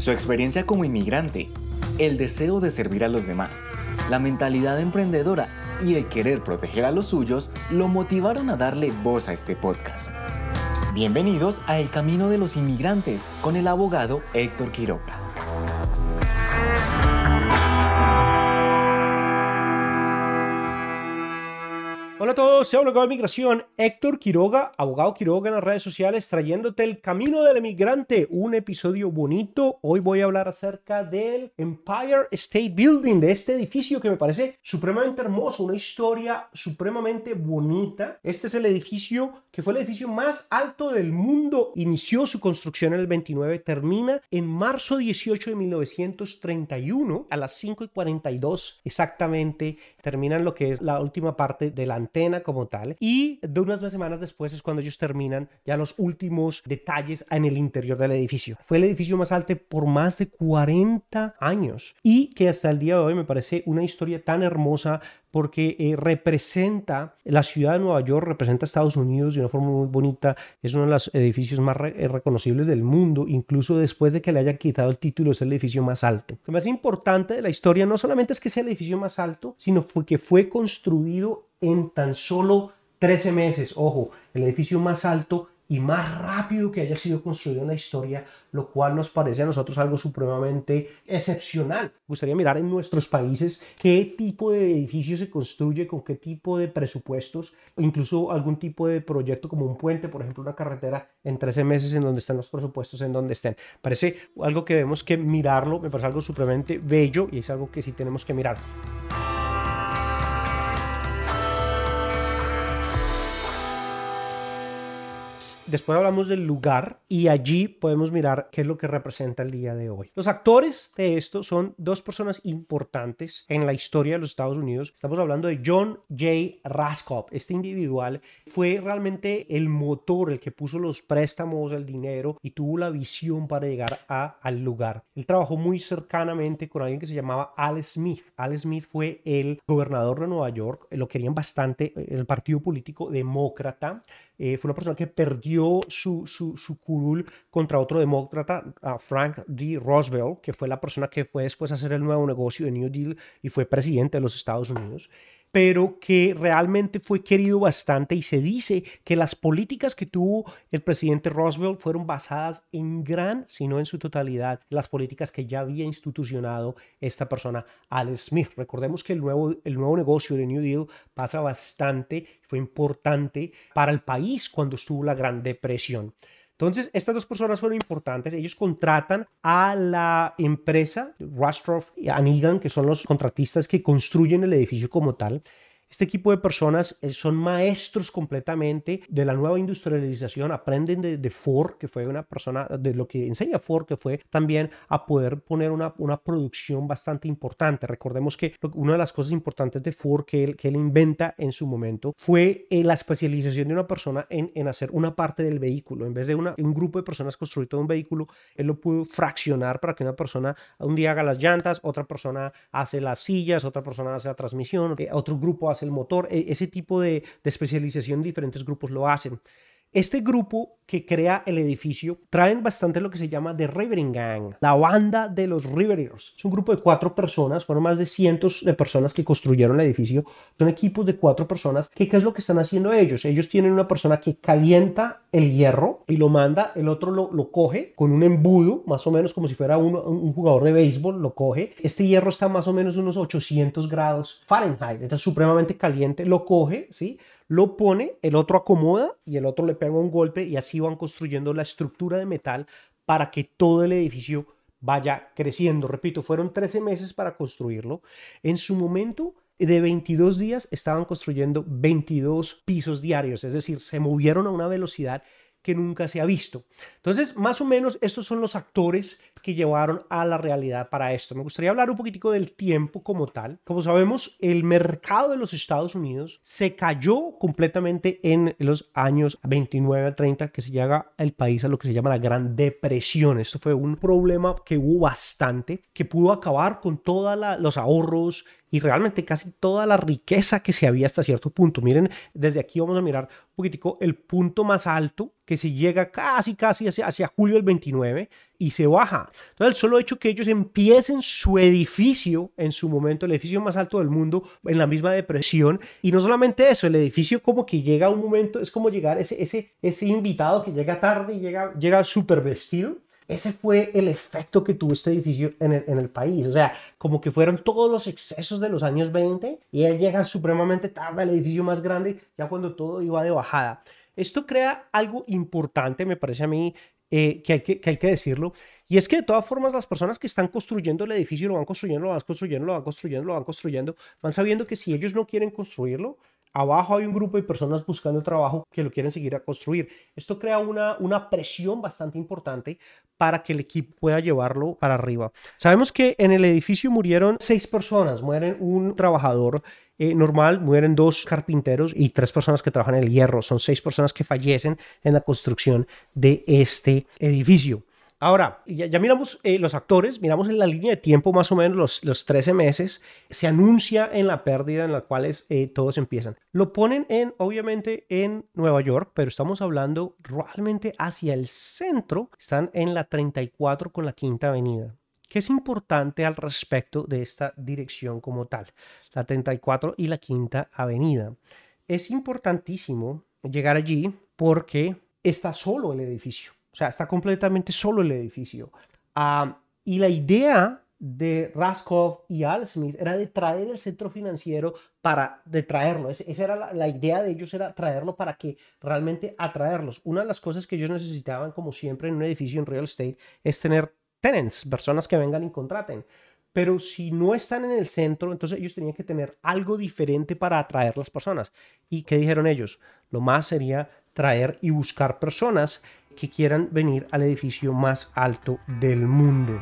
Su experiencia como inmigrante, el deseo de servir a los demás, la mentalidad emprendedora y el querer proteger a los suyos lo motivaron a darle voz a este podcast. Bienvenidos a El Camino de los Inmigrantes con el abogado Héctor Quiroga. Hola a todos, soy abogado de migración Héctor Quiroga, abogado Quiroga en las redes sociales, trayéndote el camino del emigrante, un episodio bonito. Hoy voy a hablar acerca del Empire State Building, de este edificio que me parece supremamente hermoso, una historia supremamente bonita. Este es el edificio que fue el edificio más alto del mundo. Inició su construcción en el 29, termina en marzo 18 de 1931 a las 5 y 42 exactamente. Terminan lo que es la última parte de la como tal. Y de unas dos semanas después es cuando ellos terminan ya los últimos detalles en el interior del edificio. Fue el edificio más alto por más de 40 años y que hasta el día de hoy me parece una historia tan hermosa porque eh, representa la ciudad de Nueva York, representa Estados Unidos de una forma muy bonita, es uno de los edificios más eh, reconocibles del mundo, incluso después de que le hayan quitado el título, es el edificio más alto. Lo más importante de la historia no solamente es que sea el edificio más alto, sino fue que fue construido en tan solo 13 meses. Ojo, el edificio más alto y más rápido que haya sido construido en la historia, lo cual nos parece a nosotros algo supremamente excepcional. Me gustaría mirar en nuestros países qué tipo de edificio se construye, con qué tipo de presupuestos, incluso algún tipo de proyecto como un puente, por ejemplo, una carretera en 13 meses en donde están los presupuestos, en donde estén. Parece algo que debemos que mirarlo, me parece algo supremamente bello y es algo que sí tenemos que mirar. Después hablamos del lugar y allí podemos mirar qué es lo que representa el día de hoy. Los actores de esto son dos personas importantes en la historia de los Estados Unidos. Estamos hablando de John J. Raskoff. Este individual fue realmente el motor, el que puso los préstamos, el dinero y tuvo la visión para llegar a, al lugar. Él trabajó muy cercanamente con alguien que se llamaba Al Smith. Al Smith fue el gobernador de Nueva York. Lo querían bastante el partido político demócrata. Eh, fue una persona que perdió su, su, su curul contra otro demócrata, Frank D. Roosevelt, que fue la persona que fue después a hacer el nuevo negocio de New Deal y fue presidente de los Estados Unidos pero que realmente fue querido bastante y se dice que las políticas que tuvo el presidente Roosevelt fueron basadas en gran, si no en su totalidad, las políticas que ya había institucionado esta persona, Al Smith. Recordemos que el nuevo, el nuevo negocio de New Deal pasa bastante, fue importante para el país cuando estuvo la Gran Depresión. Entonces, estas dos personas fueron importantes. Ellos contratan a la empresa, Rastroff y Anigan, que son los contratistas que construyen el edificio como tal. Este equipo de personas eh, son maestros completamente de la nueva industrialización, aprenden de, Ford, que fue una persona, de lo que enseña Ford, que fue también a poder poner una, una producción bastante importante. Recordemos que una de las cosas importantes de Ford que él, que él inventa en su momento fue eh, la especialización de una persona en, en, hacer una parte del vehículo. En vez de una, un grupo de personas construir todo un vehículo, él lo pudo fraccionar para que una persona un día haga las llantas, otra persona hace las sillas, otra persona hace la transmisión, eh, otro grupo hace el motor, e, ese tipo de, de especialización diferentes grupos lo hacen. Este grupo que crea el edificio traen bastante lo que se llama The Rivering Gang, la banda de los Riverers. Es un grupo de cuatro personas, fueron más de cientos de personas que construyeron el edificio. Son equipos de cuatro personas. ¿Qué, qué es lo que están haciendo ellos? Ellos tienen una persona que calienta el hierro y lo manda, el otro lo, lo coge con un embudo, más o menos como si fuera un, jugador de béisbol, lo coge. Este hierro está más o menos unos 800 grados Fahrenheit, está supremamente caliente, lo coge, ¿sí? Lo pone, el otro acomoda y el otro le pega un golpe y así van construyendo la estructura de metal para que todo el edificio vaya creciendo. Repito, fueron 13 meses para construirlo. En su momento de 22 días estaban construyendo 22 pisos diarios, es decir, se movieron a una velocidad que nunca se ha visto. Entonces, más o menos, estos son los actores que llevaron a la realidad para esto. Me gustaría hablar un poquitico del tiempo como tal. Como sabemos, el mercado de los Estados Unidos se cayó completamente en los años 29 al 30, que se llega el país a lo que se llama la Gran Depresión. Esto fue un problema que hubo bastante, que pudo acabar con todos los ahorros y realmente casi toda la riqueza que se había hasta cierto punto. Miren, desde aquí vamos a mirar un poquitico el punto más alto que se llega casi, casi hacia, hacia julio del 29 y se baja. Entonces, el solo hecho que ellos empiecen su edificio en su momento, el edificio más alto del mundo, en la misma depresión, y no solamente eso, el edificio como que llega a un momento, es como llegar ese, ese, ese invitado que llega tarde y llega, llega súper vestido ese fue el efecto que tuvo este edificio en el, país. O sea, como que fueron todos los excesos de los años 20 y él llega supremamente tarde al edificio más grande, ya cuando todo iba de bajada. Esto crea algo importante, me parece a mí, eh, hay que, que, hay que decirlo, y es que de todas formas las personas que están construyendo el edificio lo van construyendo, lo van construyendo, lo van construyendo, lo van construyendo, van sabiendo que si ellos no quieren construirlo, Abajo hay un grupo de personas buscando trabajo que lo quieren seguir a construir. Esto crea una, una presión bastante importante para que el equipo pueda llevarlo para arriba. Sabemos que en el edificio murieron seis personas, mueren un trabajador eh, normal, mueren dos carpinteros y tres personas que trabajan en el hierro. Son seis personas que fallecen en la construcción de este edificio. Ahora, ya, miramos eh, los actores, miramos en la línea de tiempo más o menos los, los 13 meses, se anuncia en la pérdida en la cual eh, todos empiezan. Lo ponen en, obviamente, en Nueva York, pero estamos hablando realmente hacia el centro, están en la 34 con la Quinta Avenida. ¿Qué es importante al respecto de esta dirección como tal? La 34 y la Quinta Avenida. Es importantísimo llegar allí porque está solo el edificio. O sea, está completamente solo el edificio. Ah, y la idea de Raskov y Al Smith era de traer el centro financiero para de traerlo. esa era la, idea de ellos, era traerlo para que realmente atraerlos. Una de las cosas que ellos necesitaban, como siempre en un edificio en real estate, es tener tenants, personas que vengan y contraten. Pero si no están en el centro, entonces ellos tenían que tener algo diferente para atraer las personas. ¿Y qué dijeron ellos? Lo más sería traer y buscar personas que quieran venir al edificio más alto del mundo.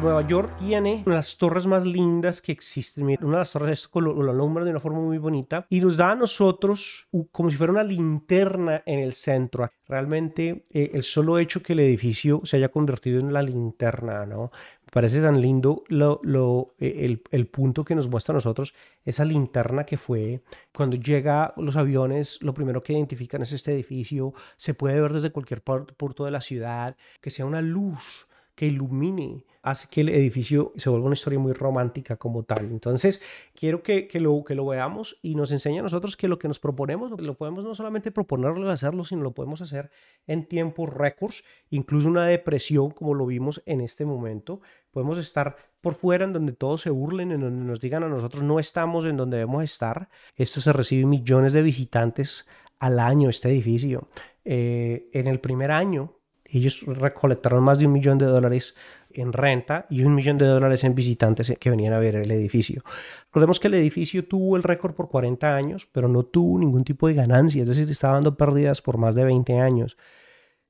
Nueva York tiene las torres más lindas que existen. Una de las torres lo, lo alumbra de una forma muy bonita y nos da a nosotros como si fuera una linterna en el centro. Realmente eh, el solo hecho que el edificio se haya convertido en la linterna, ¿no? Me parece tan lindo lo, lo, eh, el, el, punto que nos muestra a nosotros, esa linterna que fue cuando llega los aviones, lo primero que identifican es este edificio, se puede ver desde cualquier punto de la ciudad, que sea una luz que ilumine, hace que el edificio se vuelva una historia muy romántica como tal. Entonces, quiero que, que, lo, que lo veamos y nos enseñe a nosotros que lo que nos proponemos, lo, podemos no solamente proponerlo y hacerlo, sino lo podemos hacer en tiempos récords, incluso una depresión como lo vimos en este momento. Podemos estar por fuera en donde todos se burlen, en donde nos digan a nosotros no estamos en donde debemos estar. Esto se recibe millones de visitantes al año, este edificio. Eh, en el primer año ellos recolectaron más de un millón de dólares en renta y un millón de dólares en visitantes que venían a ver el edificio. Recordemos que el edificio tuvo el récord por 40 años, pero no tuvo ningún tipo de ganancia, es decir, estaba dando pérdidas por más de 20 años.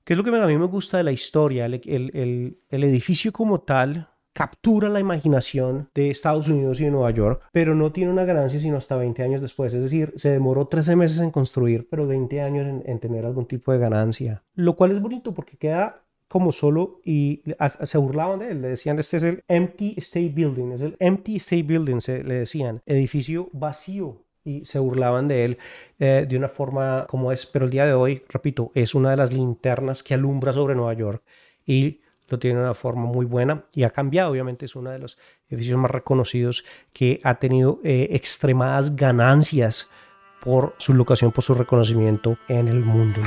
¿Qué es lo que a mí me gusta de la historia? el, el, el edificio como tal captura la imaginación de Estados Unidos y de Nueva York, pero no tiene una ganancia sino hasta 20 años después. Es decir, se demoró 13 meses en construir, pero 20 años en, tener algún tipo de ganancia. Lo cual es bonito porque queda como solo y se burlaban de él, le decían, este es el Empty State Building, es el Empty State Building, se, le decían, edificio vacío, y se burlaban de él eh, de una forma como es, pero el día de hoy, repito, es una de las linternas que alumbra sobre Nueva York y lo tiene de una forma muy buena y ha cambiado. Obviamente es uno de los edificios más reconocidos que ha tenido eh, extremadas ganancias por su locación, por su reconocimiento en el mundo.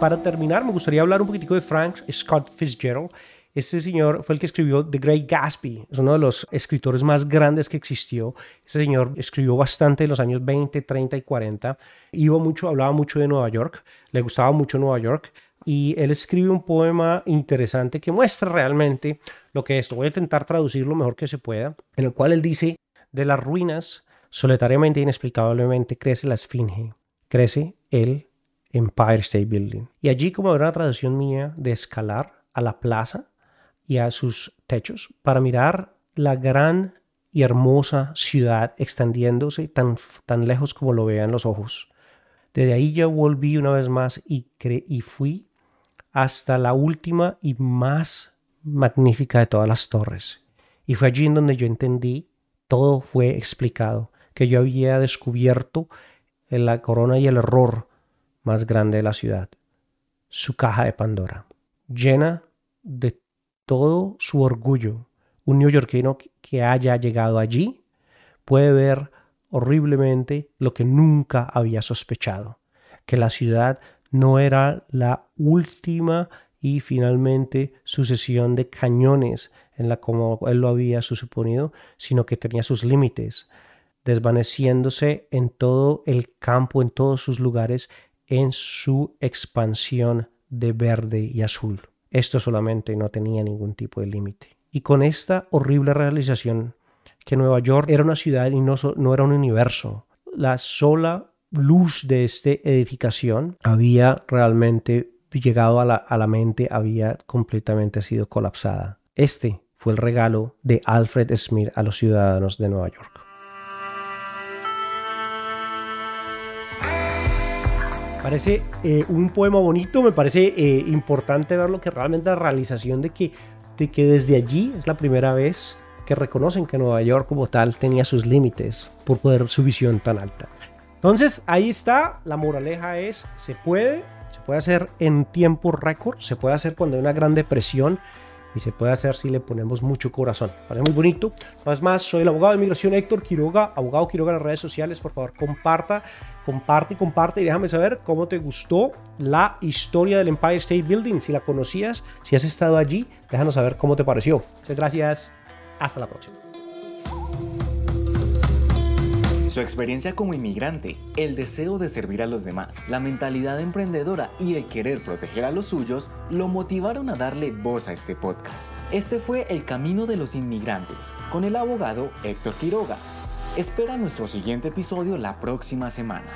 Para terminar, me gustaría hablar un poquitico de Frank Scott Fitzgerald. Este señor fue el que escribió The Great Gatsby, es uno de los escritores más grandes que existió. Este señor escribió bastante en los años 20, 30 y 40. Iba mucho, hablaba mucho de Nueva York, le gustaba mucho Nueva York y él escribe un poema interesante que muestra realmente lo que es esto. Voy a intentar traducirlo lo mejor que se pueda, en el cual él dice, de las ruinas, solitariamente e inexplicablemente crece la esfinge, crece el Empire State Building. Y allí, como era una traducción mía de escalar, a la plaza y a sus techos para mirar la gran y hermosa ciudad extendiéndose tan, tan lejos como lo vean los ojos. Desde ahí yo volví una vez más y, y fui hasta la última y más magnífica de todas las torres. Y fue allí en donde yo entendí, todo fue explicado, que yo había descubierto la corona y el error más grande de la ciudad, su caja de Pandora, llena de todo su orgullo. Un neoyorquino que haya llegado allí puede ver horriblemente lo que nunca había sospechado, que la ciudad no era la última y finalmente sucesión de cañones en la como él lo había suponido, sino que tenía sus límites, desvaneciéndose en todo el campo, en todos sus lugares, en su expansión de verde y azul. Esto solamente no tenía ningún tipo de límite. Y con esta horrible realización, que Nueva York era una ciudad y no, era un universo, la sola luz de esta edificación había realmente llegado a la, a la mente, había completamente sido colapsada. Este fue el regalo de Alfred Smith a los ciudadanos de Nueva York. Parece eh, un poema bonito, me parece eh, importante ver lo que realmente la realización de que, de que desde allí es la primera vez que reconocen que Nueva York como tal tenía sus límites por poder su visión tan alta. Entonces ahí está, la moraleja es, se puede, se puede hacer en tiempo récord, se puede hacer cuando hay una gran depresión y se puede hacer si le ponemos mucho corazón. Parece muy bonito. Más más, soy el abogado de inmigración Héctor Quiroga, abogado Quiroga en las redes sociales. Por favor, comparta, comparte comparte y déjame saber cómo te gustó la historia del Empire State Building. Si la conocías, si has estado allí, déjanos saber cómo te pareció. Muchas gracias. Hasta la próxima su experiencia como inmigrante, el deseo de servir a los demás, la mentalidad emprendedora y el querer proteger a los suyos lo motivaron a darle voz a este podcast. Este fue El Camino de los Inmigrantes, con el abogado Héctor Quiroga. Espera nuestro siguiente episodio la próxima semana.